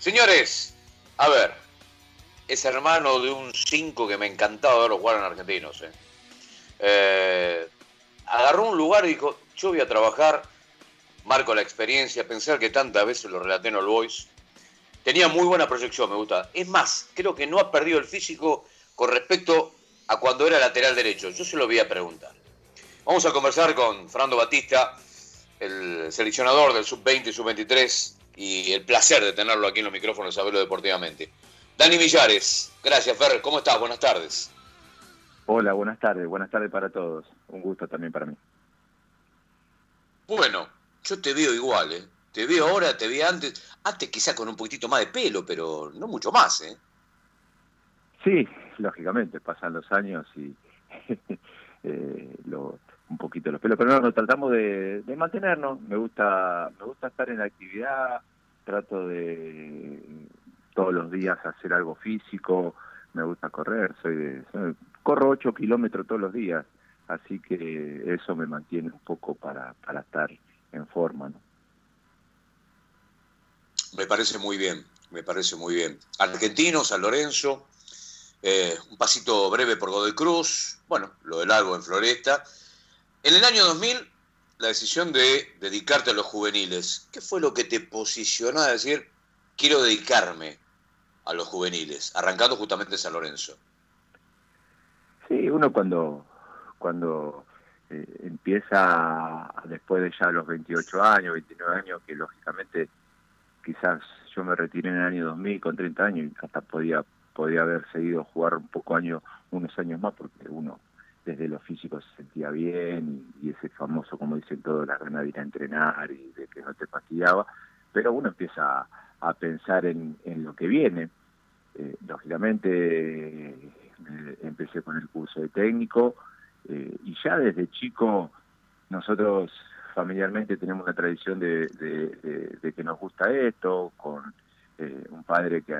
Señores, a ver, es hermano de un 5 que me encantaba verlo jugar en Argentinos. ¿eh? Eh, agarró un lugar y dijo, yo voy a trabajar, marco la experiencia, pensar que tantas veces lo relaté en All Boys. Tenía muy buena proyección, me gusta. Es más, creo que no ha perdido el físico con respecto a cuando era lateral derecho. Yo se lo voy a preguntar. Vamos a conversar con Fernando Batista, el seleccionador del sub-20 y sub-23 y el placer de tenerlo aquí en los micrófonos de Saberlo Deportivamente. Dani Millares, gracias Fer, ¿cómo estás? Buenas tardes. Hola, buenas tardes, buenas tardes para todos. Un gusto también para mí. Bueno, yo te veo igual, ¿eh? Te veo ahora, te vi antes, antes quizá con un poquitito más de pelo, pero no mucho más, ¿eh? Sí, lógicamente, pasan los años y poquito los pelos, pero no, nos tratamos de, mantenernos. Me gusta, me gusta estar en la actividad, trato de todos los días hacer algo físico, me gusta correr, soy de, corro 8 kilómetros todos los días, así que eso me mantiene un poco para, para estar en forma. ¿no? Me parece muy bien, me parece muy bien. Argentino, San Lorenzo, eh, un pasito breve por Godoy Cruz, bueno, lo del algo en Floresta, en el año 2000, la decisión de dedicarte a los juveniles, ¿qué fue lo que te posicionó a decir, quiero dedicarme a los juveniles, arrancando justamente San Lorenzo? Sí, uno cuando, cuando eh, empieza después de ya los 28 años, 29 años, que lógicamente quizás yo me retiré en el año 2000 con 30 años y hasta podía, podía haber seguido jugar un poco años, unos años más, porque uno desde lo físico se sentía bien y, ese famoso, como dicen todos, la ganas de entrenar y de que no te fastidiaba, pero uno empieza a, pensar en, lo que viene. Eh, lógicamente empecé con el curso de técnico eh, y ya desde chico nosotros familiarmente tenemos una tradición de, que nos gusta esto, con eh, un padre que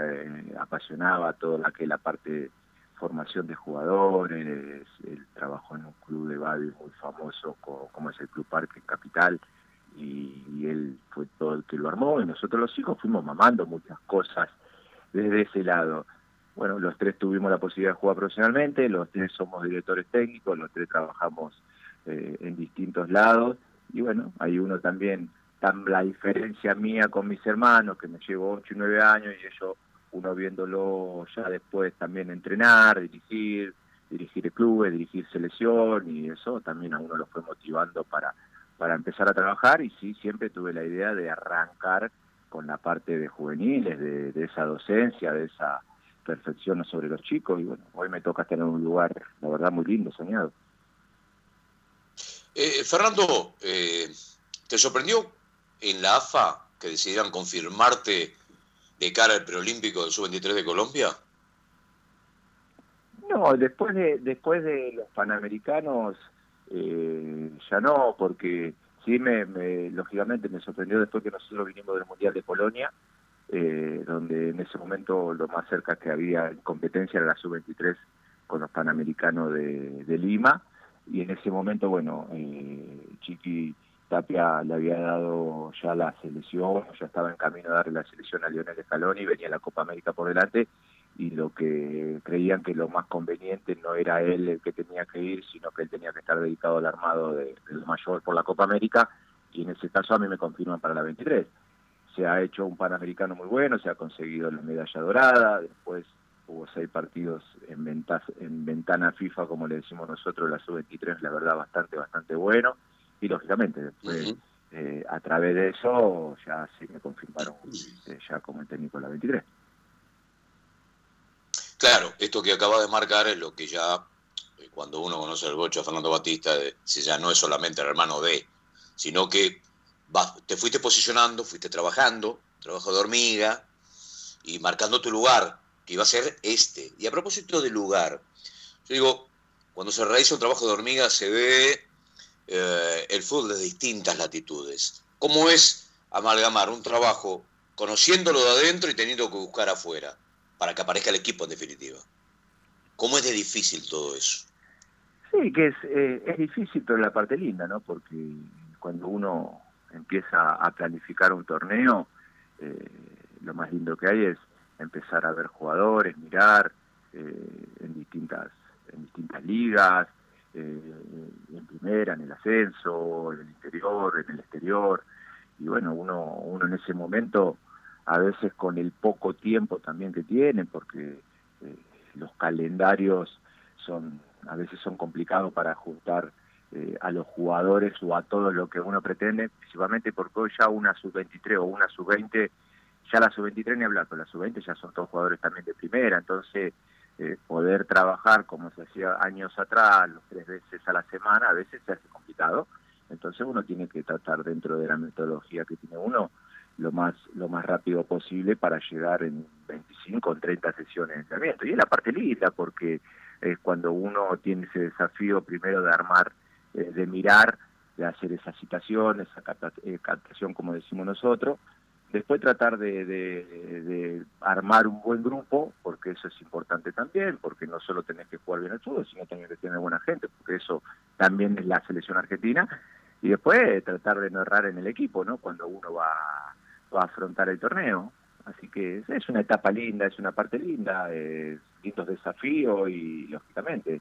apasionaba toda la que la parte formación de jugadores, él trabajó en un club de bádel muy famoso como, es el Club Parque Capital y, él fue todo el que lo armó y nosotros los hijos fuimos mamando muchas cosas desde ese lado. Bueno, los tres tuvimos la posibilidad de jugar profesionalmente, los tres somos directores técnicos, los tres trabajamos eh, en distintos lados y bueno, hay uno también, tan la diferencia mía con mis hermanos, que me llevo 8 y 9 años y ellos uno viéndolo ya después también entrenar, dirigir, dirigir clubes, dirigir selección y eso también a uno lo fue motivando para, para empezar a trabajar y sí, siempre tuve la idea de arrancar con la parte de juveniles, de, esa docencia, de esa perfección sobre los chicos y bueno, hoy me toca estar en un lugar, la verdad, muy lindo, soñado. Eh, Fernando, eh, ¿te sorprendió en la AFA que decidieran confirmarte de cara al preolímpico del sub-23 de Colombia? No, después de después de los panamericanos eh, ya no, porque sí me, lógicamente me sorprendió después que nosotros vinimos del mundial de Polonia, eh, donde en ese momento lo más cerca que había en competencia era la sub-23 con los panamericanos de, de, Lima y en ese momento bueno eh, Chiqui Tapia le había dado ya la selección, ya estaba en camino de darle la selección a Lionel Scaloni, venía la Copa América por delante y lo que creían que lo más conveniente no era él el que tenía que ir, sino que él tenía que estar dedicado al armado de, del mayor por la Copa América y en ese caso a mí me confirman para la 23. Se ha hecho un Panamericano muy bueno, se ha conseguido la medalla dorada, después hubo seis partidos en, en ventana FIFA, como le decimos nosotros, la sub-23, la verdad, bastante, bastante bueno y lógicamente después eh, a través de eso ya sí me confirmaron eh, ya como el técnico de la 23. Claro, esto que acaba de marcar es lo que ya eh, cuando uno conoce el bocho a Fernando Batista, si ya no es solamente el hermano de, sino que te fuiste posicionando, fuiste trabajando, trabajo de hormiga y marcando tu lugar, que iba a ser este. Y a propósito del lugar, yo digo, cuando se realiza un trabajo de hormiga se ve eh, el fútbol de distintas latitudes. ¿Cómo es amalgamar un trabajo conociéndolo de adentro y teniendo que buscar afuera para que aparezca el equipo en definitiva? ¿Cómo es de difícil todo eso? Sí, que es, eh, es difícil, pero la parte linda, ¿no? Porque cuando uno empieza a planificar un torneo, eh, lo más lindo que hay es empezar a ver jugadores, mirar en distintas en distintas ligas, eh, en primera, en el ascenso, en el interior, en el exterior. Y bueno, uno, uno en ese momento, a veces con el poco tiempo también que tiene, porque eh, los calendarios son a veces son complicados para ajustar eh, a los jugadores o a todo lo que uno pretende, principalmente porque hoy ya una sub-23 o una sub-20, ya la sub-23 ni hablar, pero la sub-20 ya son todos jugadores también de primera, entonces eh, poder trabajar como se hacía años atrás, los tres veces a la semana, a veces se hace complicado. Entonces uno tiene que tratar dentro de la metodología que tiene uno lo más lo más rápido posible para llegar en 25 o 30 sesiones de entrenamiento. Y es la parte linda porque es cuando uno tiene ese desafío primero de armar, eh, de mirar, de hacer esa citación, esa eh, captación como decimos nosotros, Después tratar de, armar un buen grupo, porque eso es importante también, porque no solo tenés que jugar bien el fútbol, sino también que tener buena gente, porque eso también es la selección argentina. Y después tratar de no errar en el equipo, ¿no? Cuando uno va, a afrontar el torneo. Así que es una etapa linda, es una parte linda, es lindos desafíos y, lógicamente,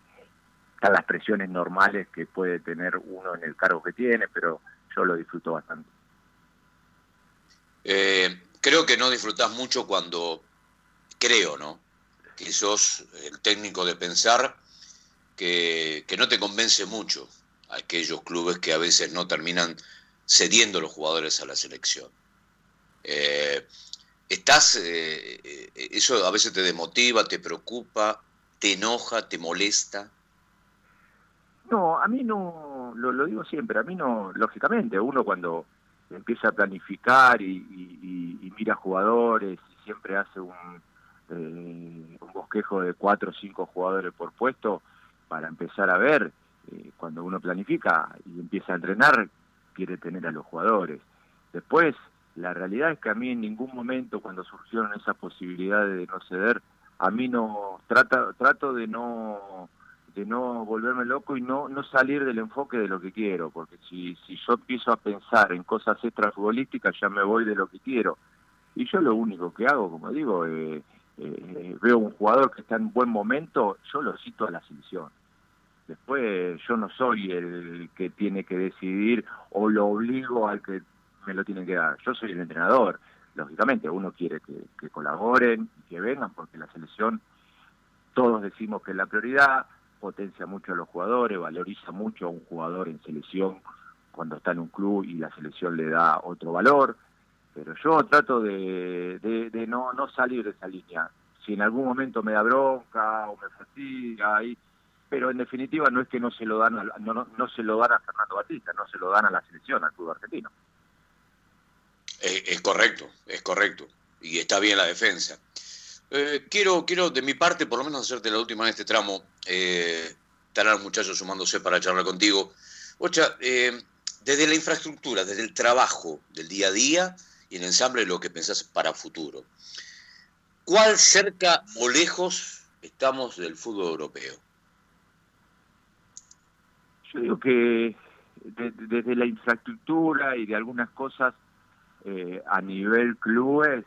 están las presiones normales que puede tener uno en el cargo que tiene, pero yo lo disfruto bastante. Eh, creo que no disfrutás mucho cuando, creo, ¿no? Que sos el técnico de pensar que, no te convence mucho aquellos clubes que a veces no terminan cediendo los jugadores a la selección. Eh, estás, eh, eso a veces te demotiva, te preocupa, te enoja, te molesta. No, a mí no, lo digo siempre, a mí no, lógicamente, uno cuando empieza a planificar y, mira jugadores y siempre hace un, eh, un bosquejo de cuatro o cinco jugadores por puesto para empezar a ver eh, cuando uno planifica y empieza a entrenar quiere tener a los jugadores. Después la realidad es que a mí en ningún momento cuando surgieron esas posibilidades de no ceder a mí no trata, trato de no de no volverme loco y no no salir del enfoque de lo que quiero, porque si, si yo empiezo a pensar en cosas extrafutbolísticas ya me voy de lo que quiero. Y yo lo único que hago, como digo, eh, eh, veo un jugador que está en buen momento, yo lo cito a la selección. Después yo no soy el que tiene que decidir o lo obligo al que me lo tienen que dar. Yo soy el entrenador. Lógicamente uno quiere que, que colaboren y que vengan porque la selección, todos decimos que es la prioridad, potencia mucho a los jugadores, valoriza mucho a un jugador en selección cuando está en un club y la selección le da otro valor, pero yo trato de, de, no, no salir de esa línea. Si en algún momento me da bronca o me fatiga, y, pero en definitiva no es que no se lo dan a, no, no, se lo dan a Fernando Batista, no se lo dan a la selección, al club argentino. es correcto, es correcto. Y está bien la defensa. Eh, quiero, quiero de mi parte, por lo menos hacerte la última en este tramo. Eh, estarán muchachos sumándose para charlar contigo. Ocha, eh, desde la infraestructura, desde el trabajo del día a día y el ensamble de lo que pensás para futuro. ¿Cuál cerca o lejos estamos del fútbol europeo? Yo digo que desde la infraestructura y de algunas cosas eh, a nivel clubes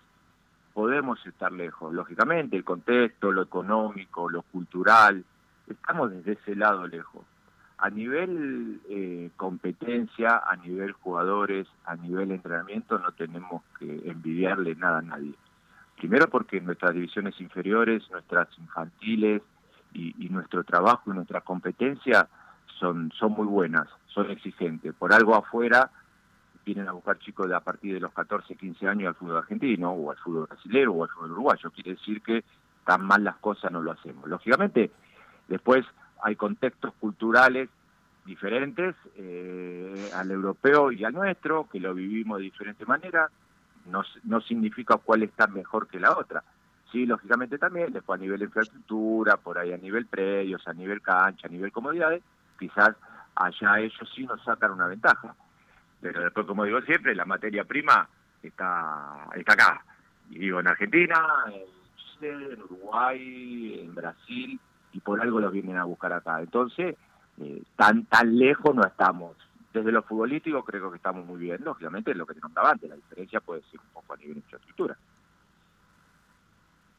podemos estar lejos. Lógicamente, el contexto, lo económico, lo cultural, estamos desde ese lado lejos. A nivel eh, competencia, a nivel jugadores, a nivel entrenamiento, no tenemos que envidiarle nada a nadie. Primero porque nuestras divisiones inferiores, nuestras infantiles y, y nuestro trabajo y nuestra competencia son, son muy buenas, son exigentes. Por algo afuera vienen a buscar chicos de a partir de los 14, 15 años al fútbol argentino o al fútbol brasileño o al fútbol uruguayo. Quiere decir que tan mal las cosas no lo hacemos. Lógicamente, después hay contextos culturales diferentes eh, al europeo y al nuestro, que lo vivimos de diferente manera, no, no significa cuál está mejor que la otra. Sí, lógicamente también, después a nivel de infraestructura, por ahí a nivel predios, a nivel cancha, a nivel comodidades, quizás allá ellos sí nos sacan una ventaja pero después, como digo siempre, la materia prima está, está acá. Y digo, en Argentina, en Chile, en Uruguay, en Brasil, y por algo los vienen a buscar acá. Entonces, eh, tan, tan lejos no estamos. Desde lo futbolístico creo que estamos muy bien. Lógicamente, lo que te contaba antes, la diferencia puede ser un poco a nivel de infraestructura.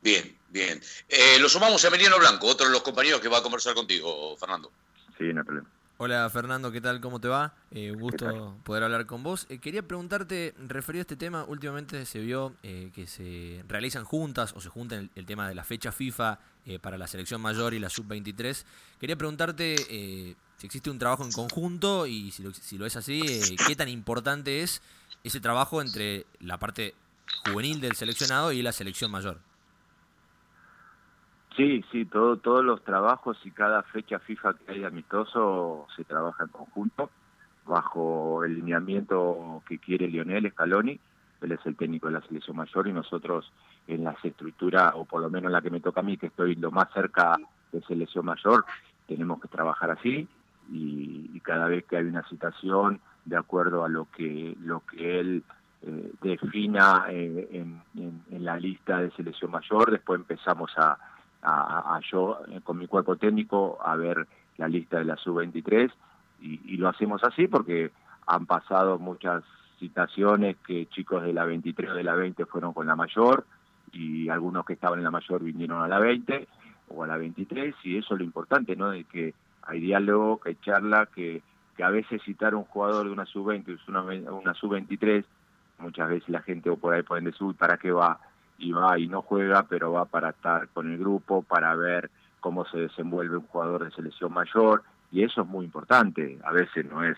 Bien, bien. Eh, lo sumamos a Emiliano Blanco, otro de los compañeros que va a conversar contigo, Fernando. Sí, no hay problema. Hola Fernando, ¿qué tal? ¿Cómo te va? Eh, un gusto poder hablar con vos. Eh, quería preguntarte, referido a este tema, últimamente se vio eh, que se realizan juntas o se juntan el, tema de la fecha FIFA para la selección mayor y la sub-23. Quería preguntarte si existe un trabajo en conjunto y si lo, si lo es así, qué tan importante es ese trabajo entre la parte juvenil del seleccionado y la selección mayor. Sí, sí, todo, todos los trabajos y cada fecha FIFA que hay amistoso se trabaja en conjunto, bajo el lineamiento que quiere Lionel Scaloni, él es el técnico de la selección mayor y nosotros en las estructuras, o por lo menos en la que me toca a mí, que estoy lo más cerca de selección mayor, tenemos que trabajar así. Y, cada vez que hay una situación de acuerdo a lo que, lo que él eh, defina eh, en la lista de selección mayor, después empezamos a a, yo eh, con mi cuerpo técnico a ver la lista de la sub-23 y, lo hacemos así porque han pasado muchas situaciones que chicos de la 23 o de la 20 fueron con la mayor y algunos que estaban en la mayor vinieron a la 20 o a la 23 y eso es lo importante, ¿no? De que hay diálogo, que hay charla, que, que a veces citar un jugador de una sub-20 una, una sub-23, muchas veces la gente o por ahí pueden decir, ¿para qué va? Y va y no juega, pero va para estar con el grupo, para ver cómo se desenvuelve un jugador de selección mayor, y eso es muy importante. A veces no es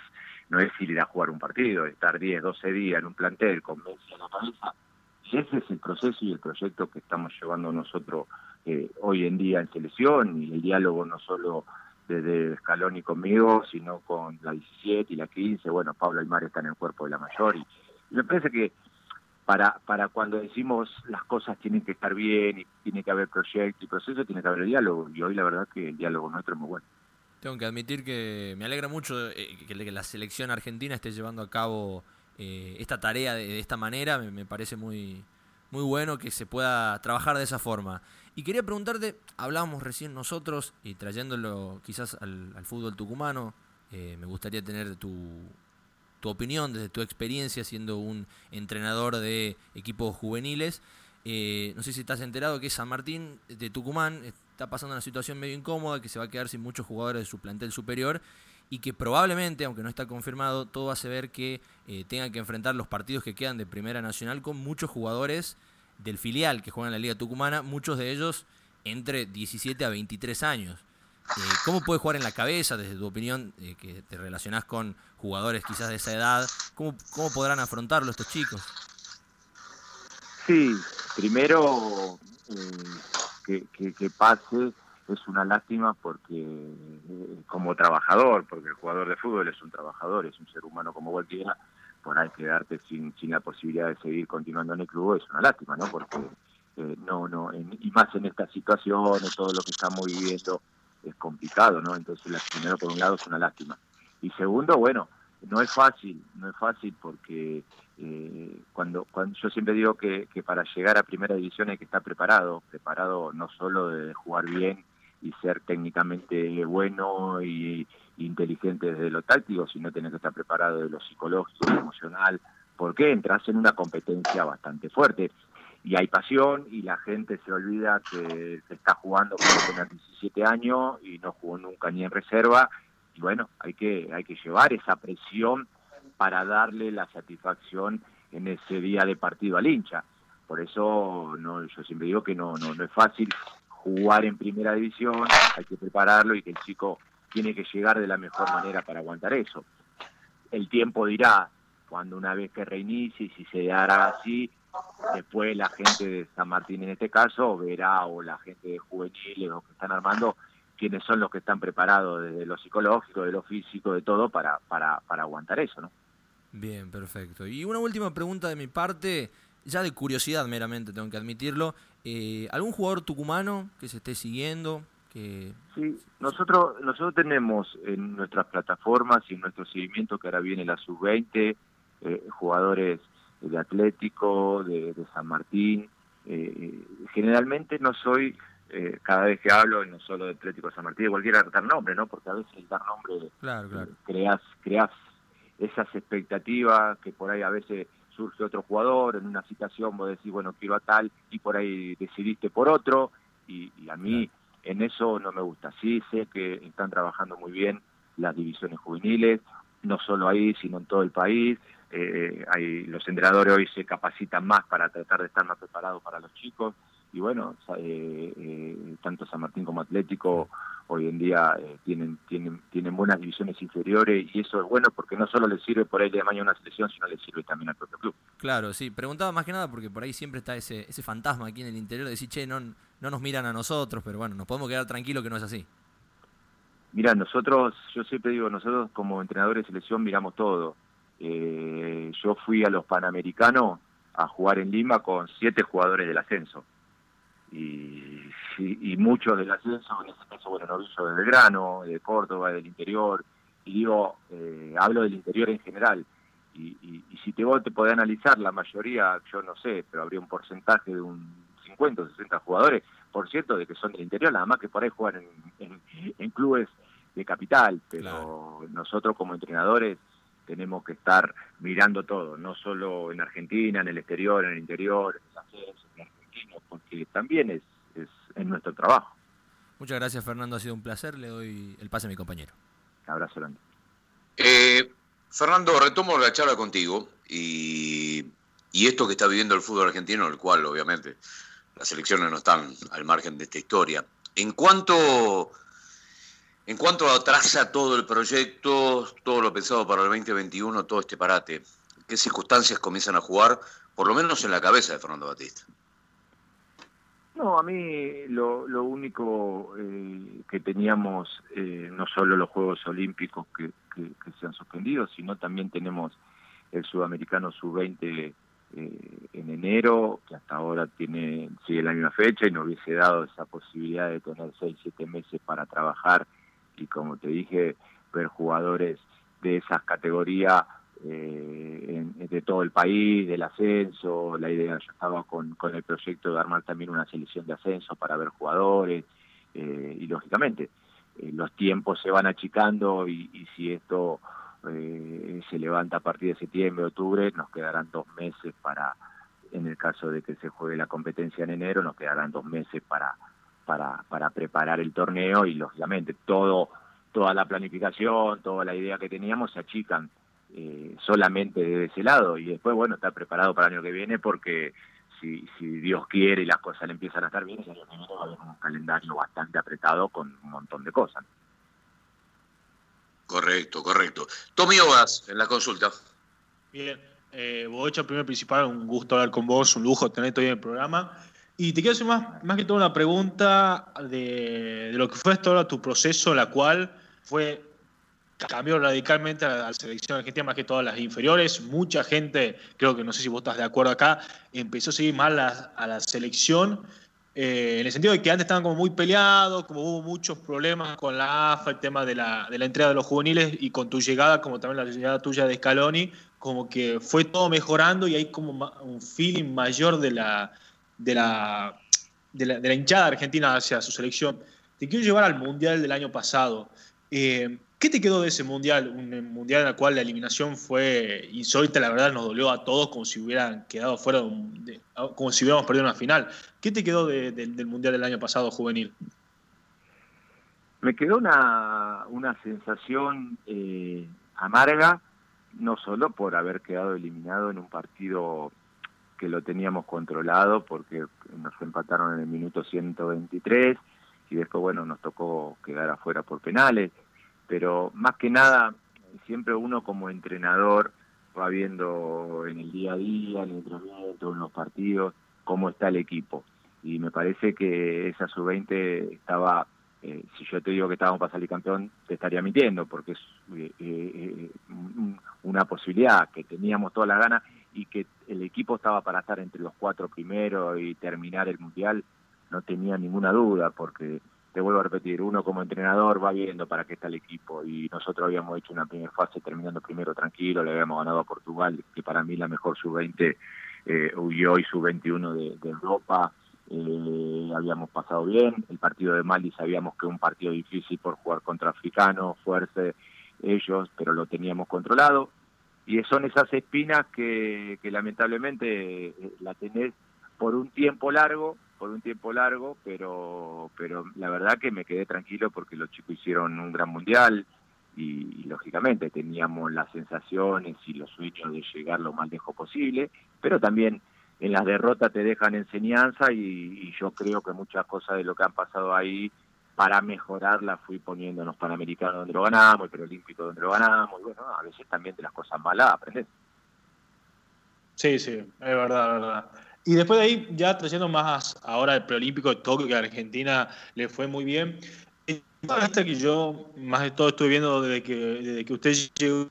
no es ir a jugar un partido, estar 10, 12 días en un plantel con Messi a la cabeza. Y ese es el proceso y el proyecto que estamos llevando nosotros eh, hoy en día en selección, y el diálogo no solo desde Escalón y conmigo, sino con la 17 y la 15. Bueno, Pablo Aymar está en el cuerpo de la mayor, y me parece que para, para cuando decimos las cosas tienen que estar bien y tiene que haber proyecto y proceso, tiene que haber diálogo. Y hoy la verdad que el diálogo nuestro es muy bueno. Tengo que admitir que me alegra mucho eh, que la selección argentina esté llevando a cabo eh, esta tarea de, esta manera. Me, parece muy, muy bueno que se pueda trabajar de esa forma. Y quería preguntarte, hablábamos recién nosotros y trayéndolo quizás al, fútbol tucumano, eh, me gustaría tener tu, tu opinión, desde tu experiencia siendo un entrenador de equipos juveniles. Eh, no sé si estás enterado que San Martín de Tucumán está pasando una situación medio incómoda, que se va a quedar sin muchos jugadores de su plantel superior y que probablemente, aunque no está confirmado, todo hace ver que eh, tenga que enfrentar los partidos que quedan de Primera Nacional con muchos jugadores del filial que juegan en la Liga Tucumana, muchos de ellos entre 17 a 23 años. Eh, ¿Cómo puede jugar en la cabeza, desde tu opinión, eh, que te relacionás con jugadores quizás de esa edad? ¿Cómo, cómo podrán afrontarlo estos chicos? Sí, primero eh, que, pase es una lástima porque como trabajador, porque el jugador de fútbol es un trabajador, es un ser humano como cualquiera, por ahí quedarte sin, sin la posibilidad de seguir continuando en el club es una lástima, ¿no? Porque no, no, y más en esta situación, en todo lo que estamos viviendo, es complicado, ¿no? Entonces, primero, por un lado, es una lástima. Y segundo, bueno, no es fácil, no es fácil porque eh, cuando, cuando yo siempre digo que, que para llegar a primera división hay que estar preparado, preparado no solo de jugar bien y ser técnicamente bueno y, inteligente desde lo táctico, sino tener que estar preparado de lo psicológico, lo emocional, porque entras en una competencia bastante fuerte y hay pasión y la gente se olvida que se está jugando con tener 17 años y no jugó nunca ni en reserva bueno, hay que hay que llevar esa presión para darle la satisfacción en ese día de partido al hincha. Por eso no yo siempre digo que no no no es fácil jugar en primera división, hay que prepararlo y que el chico tiene que llegar de la mejor manera para aguantar eso. El tiempo dirá cuando una vez que reinicie, si se hará así, Después la gente de San Martín en este caso verá, o la gente de juveniles, o que están armando, quiénes son los que están preparados desde lo psicológico, de lo físico, de todo, para, para, para aguantar eso, ¿no? Bien, perfecto. Y una última pregunta de mi parte, ya de curiosidad meramente, tengo que admitirlo. Eh, ¿Algún jugador tucumano que se esté siguiendo? Que... Sí, nosotros, nosotros tenemos en nuestras plataformas y en nuestro seguimiento, que ahora viene la sub-20, eh, jugadores de Atlético, de, San Martín. Eh, generalmente no soy, eh, cada vez que hablo, no solo de Atlético San Martín, de cualquiera dar nombre, ¿no? Porque a veces el dar nombre claro, claro. creas, creas esas expectativas que por ahí a veces surge otro jugador, en una situación vos decís, bueno, quiero a tal, y por ahí decidiste por otro, y, a mí en eso no me gusta. Sí sé que están trabajando muy bien las divisiones juveniles, no solo ahí, sino en todo el país. Eh, hay, los entrenadores hoy se capacitan más para tratar de estar más preparados para los chicos y bueno, eh, eh, tanto San Martín como Atlético hoy en día eh, tienen, tienen, tienen buenas divisiones inferiores y eso es bueno porque no solo le sirve por ahí de mañana una selección, sino le sirve también al propio club. Claro, sí, preguntaba más que nada porque por ahí siempre está ese, ese fantasma aquí en el interior de decir, che, no, no nos miran a nosotros, pero bueno, nos podemos quedar tranquilos que no es así. Mira, nosotros, yo siempre digo, nosotros como entrenadores de selección miramos todo. yo fui a los Panamericanos a jugar en Lima con siete jugadores del ascenso y, y, muchos del ascenso, en este caso, bueno, Novillo de Belgrano, de Córdoba, del interior, y digo, eh, hablo del interior en general, y, y, si te vos te podés analizar, la mayoría, yo no sé, pero habría un porcentaje de un 50 o 60 jugadores, por cierto, de que son del interior, nada más que por ahí juegan en, en, clubes de capital, pero nosotros como entrenadores tenemos que estar mirando todo, no solo en Argentina, en el exterior, en el interior, en el ascenso, en porque también es, es, nuestro trabajo. Muchas gracias, Fernando. Ha sido un placer. Le doy el pase a mi compañero. Abrazo grande. Eh, Fernando, retomo la charla contigo y, y, esto que está viviendo el fútbol argentino, el cual obviamente las elecciones no están al margen de esta historia. En cuanto, en cuanto atrasa todo el proyecto, todo lo pensado para el 2021, todo este parate, ¿qué circunstancias comienzan a jugar, por lo menos en la cabeza de Fernando Batista? No, a mí lo, lo único eh, que teníamos, eh, no solo los Juegos Olímpicos que, se han suspendido, sino también tenemos el Sudamericano Sub-20 eh, en enero, que hasta ahora tiene sigue la misma fecha y nos hubiese dado esa posibilidad de tener 6, 7 meses para trabajar. Y como te dije, ver jugadores de esas categorías eh, de todo el país, del ascenso, la idea, yo estaba con, con el proyecto de armar también una selección de ascenso para ver jugadores eh, y lógicamente eh, los tiempos se van achicando y, y si esto eh, se levanta a partir de septiembre, octubre, nos quedarán dos meses para, en el caso de que se juegue la competencia en enero, nos quedarán dos meses para, para, para preparar el torneo y lógicamente todo toda la planificación, toda la idea que teníamos se achican eh, solamente de ese lado y después, bueno, está preparado para el año que viene porque si, si Dios quiere y las cosas le empiezan a estar bien, el año que viene va a haber un calendario bastante apretado con un montón de cosas. Correcto, correcto. Tommy Ogas, en la consulta. Bien, eh, hecho primero principal, un gusto hablar con vos, un lujo tenerte hoy en el programa. Y te quiero hacer más, más que todo una pregunta de, de lo que fue todo tu proceso, la cual fue cambió radicalmente a la, selección argentina, más que todas las inferiores. Mucha gente, creo que no sé si vos estás de acuerdo acá, empezó a seguir mal a la selección. Eh, en el sentido de que antes estaban como muy peleados, como hubo muchos problemas con la AFA, el tema de la, de la entrega de los juveniles y con tu llegada, como también la llegada tuya de Scaloni, como que fue todo mejorando y hay como un feeling mayor de la, de la, de la, de la hinchada argentina hacia su selección. Te quiero llevar al Mundial del año pasado. Eh, ¿Qué te quedó de ese mundial? Un mundial en el cual la eliminación fue insólita, la verdad nos dolió a todos como si hubieran quedado fuera, de, como si hubiéramos perdido una final. ¿Qué te quedó del mundial del año pasado juvenil? Me quedó una, una sensación eh, amarga, no solo por haber quedado eliminado en un partido que lo teníamos controlado, porque nos empataron en el minuto 123 y después, bueno, nos tocó quedar afuera por penales pero más que nada, siempre uno como entrenador va viendo en el día a día, en el entrenamiento, en los partidos, cómo está el equipo. Y me parece que esa sub-20 estaba, eh, si yo te digo que estábamos para salir campeón, te estaría mintiendo, porque es eh, eh, una posibilidad que teníamos todas las ganas y que el equipo estaba para estar entre los cuatro primeros y terminar el mundial, no tenía ninguna duda, porque te vuelvo a repetir, uno como entrenador va viendo para qué está el equipo y nosotros habíamos hecho una primera fase terminando primero tranquilo, le habíamos ganado a Portugal, que para mí la mejor sub-20 eh, y hoy sub-21 de, Europa, eh, habíamos pasado bien, el partido de Mali sabíamos que un partido difícil por jugar contra africanos, fuerza ellos, pero lo teníamos controlado y son esas espinas que, que lamentablemente eh, la tenés por un tiempo largo, por un tiempo largo, pero, pero la verdad que me quedé tranquilo porque los chicos hicieron un gran mundial y, lógicamente teníamos las sensaciones y los sueños de llegar lo más lejos posible, pero también en las derrotas te dejan enseñanza y, yo creo que muchas cosas de lo que han pasado ahí para mejorarlas fui poniendo en los Panamericanos donde lo ganamos, el Preolímpico donde lo ganamos, y bueno, a veces también de las cosas malas aprendes. Sí, sí, es verdad, verdad. Y después de ahí, ya trayendo más ahora el preolímpico de Tokio, que a Argentina le fue muy bien. Esta que yo más de todo estoy viendo desde que, desde que usted llegó,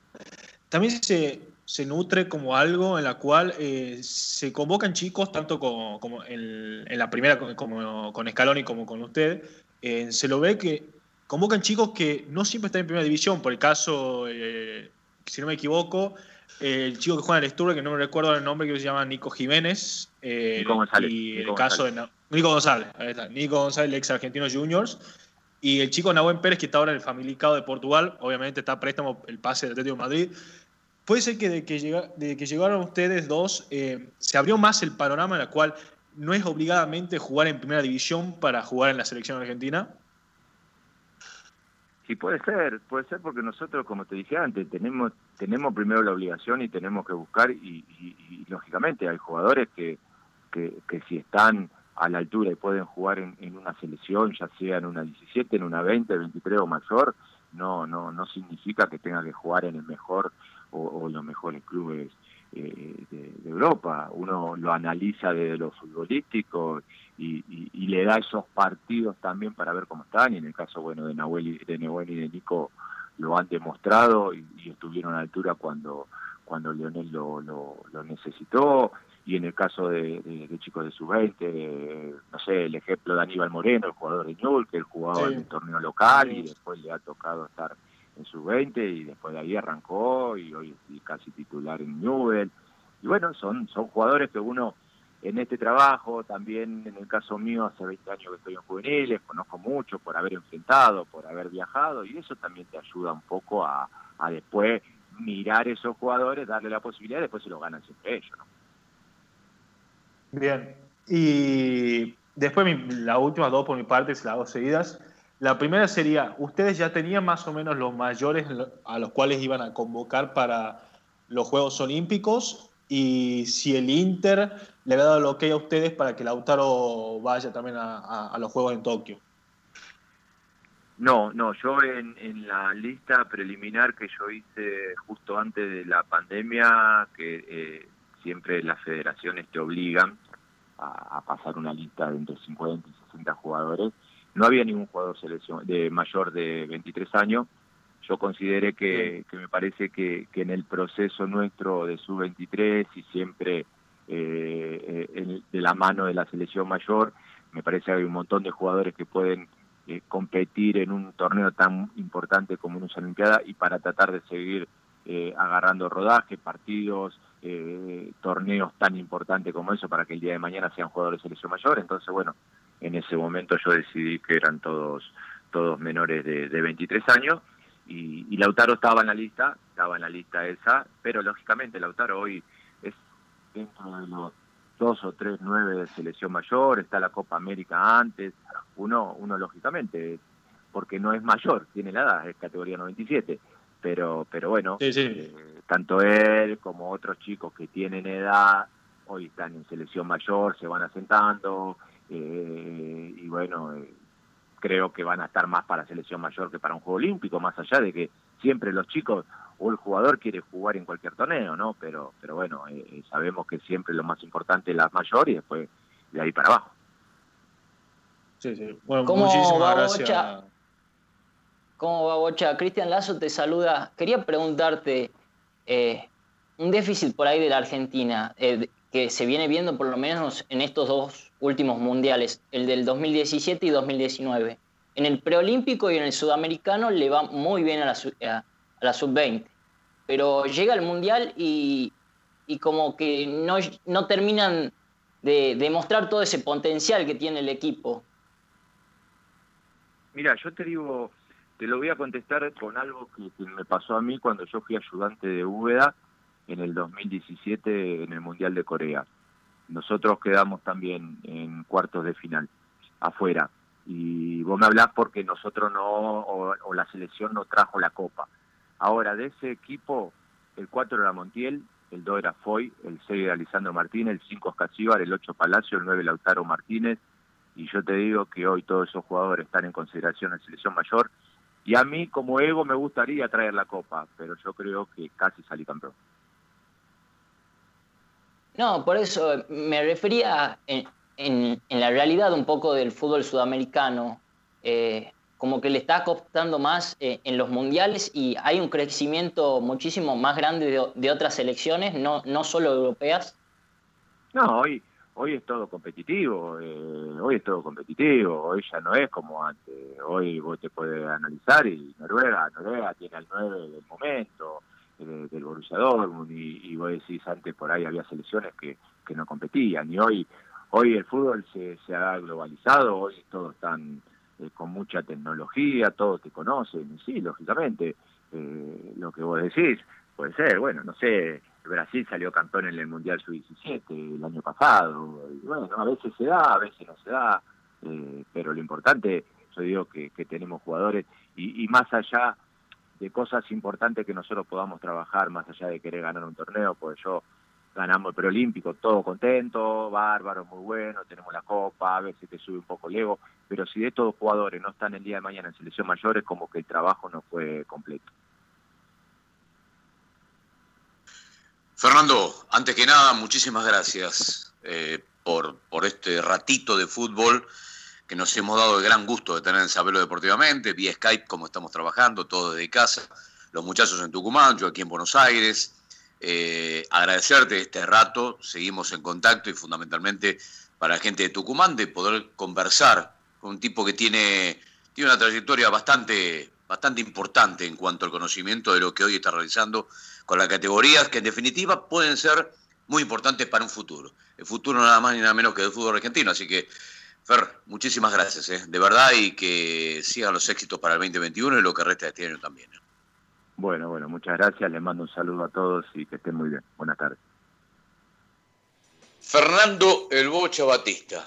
también se, se nutre como algo en la cual eh, se convocan chicos, tanto como, como en, la primera, como con Scaloni como con usted, eh, se lo ve que convocan chicos que no siempre están en primera división, por el caso, eh, si no me equivoco, el chico que juega en el Sturbe, que no me recuerdo el nombre, que se llama Nico Jiménez. Eh, Nico González. Y el caso de Nico González, ahí está. Nico González, ex argentino juniors. Y el chico Nahuen Pérez, que está ahora en el Familicado de Portugal, obviamente está préstamo el pase del Atlético de Madrid. Puede ser que de que, llega, de que llegaron ustedes dos, eh, se abrió más el panorama en el cual no es obligadamente jugar en primera división para jugar en la selección argentina. Sí, puede ser, puede ser porque nosotros, como te dije antes, tenemos tenemos primero la obligación y tenemos que buscar y, lógicamente hay jugadores que, que, si están a la altura y pueden jugar en, una selección, ya sea en una 17, en una 20, 23 o mayor, no no no significa que tenga que jugar en el mejor o, los mejores clubes eh, de, Europa. Uno lo analiza desde lo futbolístico y, le da esos partidos también para ver cómo están. Y en el caso bueno de Nahuel, de Nahuel y de Nico lo han demostrado y, estuvieron a altura cuando cuando Leonel lo, lo, necesitó y en el caso de, chicos de sub-20, no sé, el ejemplo de Aníbal Moreno, el jugador de Newell, que él jugaba en el torneo local y después le ha tocado estar en sub-20 y después de ahí arrancó y hoy casi titular en Newell. Y bueno, son, son jugadores que uno en este trabajo, también en el caso mío, hace 20 años que estoy en juveniles, conozco mucho por haber enfrentado, por haber viajado, y eso también te ayuda un poco a, después mirar esos jugadores, darle la posibilidad, y después se lo ganan siempre ellos. ¿no? Bien, y después las últimas dos por mi parte, las dos seguidas. La primera sería, ¿ustedes ya tenían más o menos los mayores a los cuales iban a convocar para los Juegos Olímpicos? Y si el Inter le había dado el ok a ustedes para que Lautaro vaya también a, los Juegos en Tokio. No, no, yo en, la lista preliminar que yo hice justo antes de la pandemia, que eh, siempre las federaciones te obligan a, pasar una lista de entre 50 y 60 jugadores, no había ningún jugador selección de mayor de 23 años. Yo consideré que, me parece que, que en el proceso nuestro de sub-23 y siempre eh, eh de la mano de la selección mayor. Me parece que hay un montón de jugadores que pueden eh, competir en un torneo tan importante como una Olimpiada y para tratar de seguir eh, agarrando rodaje, partidos, torneos tan importantes como eso para que el día de mañana sean jugadores de selección mayor. Entonces, bueno, en ese momento yo decidí que eran todos todos menores de, de 23 años y, y, Lautaro estaba en la lista, estaba en la lista esa, pero lógicamente Lautaro hoy dentro de los dos o tres nueve de selección mayor, está la Copa América antes, uno, uno lógicamente, porque no es mayor, tiene la edad, es categoría 97, pero, pero bueno, eh, tanto él como otros chicos que tienen edad, hoy están en selección mayor, se van asentando, eh, y bueno, eh, creo que van a estar más para selección mayor que para un juego olímpico, más allá de que siempre los chicos o el jugador quiere jugar en cualquier torneo, ¿no? Pero, pero bueno, eh, eh, sabemos que siempre lo más importante es la mayor y después de ahí para abajo. Sí, sí. Bueno, muchísimas gracias. ¿Cómo va, Bocha? Cristian Lazo te saluda. Quería preguntarte, eh, un déficit por ahí de la Argentina, que se viene viendo por lo menos en estos dos últimos mundiales, el del 2017 y 2019. En el preolímpico y en el sudamericano le va muy bien a la, la sub-20. Pero llega el Mundial y, como que no, no terminan de demostrar todo ese potencial que tiene el equipo. Mira, yo te digo, te lo voy a contestar con algo que, me pasó a mí cuando yo fui ayudante de Úbeda en el 2017 en el Mundial de Corea. Nosotros quedamos también en cuartos de final, afuera. Y vos me hablás porque nosotros no, o, la selección no trajo la copa. Ahora, de ese equipo, el 4 era Montiel, el 2 era Foy, el 6 era Lisandro Martínez, el 5 Escacíbar, el 8 Palacio, el 9 Lautaro Martínez, y yo te digo que hoy todos esos jugadores están en consideración en selección mayor, y a mí como ego me gustaría traer la copa, pero yo creo que casi salí campeón. No, por eso me refería en, en, la realidad un poco del fútbol sudamericano. Eh, como que le está costando más eh, en los mundiales y hay un crecimiento muchísimo más grande de, otras selecciones, no, no solo europeas. No, hoy, hoy es todo competitivo, eh, hoy es todo competitivo, hoy ya no es como antes, hoy vos te puedes analizar y Noruega, Noruega tiene al 9 del momento, del Borussia Dortmund y, y, vos decís antes por ahí había selecciones que, que no competían y hoy hoy el fútbol se, se ha globalizado, hoy todos están eh, con mucha tecnología, todos te conocen, sí, lógicamente, eh, lo que vos decís puede ser, bueno, no sé, Brasil salió campeón en el Mundial Sub-17 el año pasado, y bueno, a veces se da, a veces no se da, eh, pero lo importante, yo digo que, que tenemos jugadores, y, y más allá de cosas importantes que nosotros podamos trabajar, más allá de querer ganar un torneo, pues yo ganamos el preolímpico, todo contento, bárbaro, muy bueno, tenemos la copa, a veces te sube un poco el ego, pero si de estos jugadores no están el día de mañana en selección mayor, es como que el trabajo no fue completo. Fernando, antes que nada, muchísimas gracias eh, por, por este ratito de fútbol que nos hemos dado el gran gusto de tener en Sabelo Deportivamente, vía Skype, como estamos trabajando, todo desde casa, los muchachos en Tucumán, yo aquí en Buenos Aires, eh, agradecerte este rato, seguimos en contacto y fundamentalmente para la gente de Tucumán de poder conversar con un tipo que tiene, tiene una trayectoria bastante, bastante importante en cuanto al conocimiento de lo que hoy está realizando con las categorías que en definitiva pueden ser muy importantes para un futuro. El futuro nada más ni nada menos que el fútbol argentino. Así que, Fer, muchísimas gracias, ¿eh? de verdad, y que sigan los éxitos para el 2021 y lo que resta de este año también. Bueno, bueno, muchas gracias. Les mando un saludo a todos y que estén muy bien. Buenas tardes. Fernando El Bocha Batista,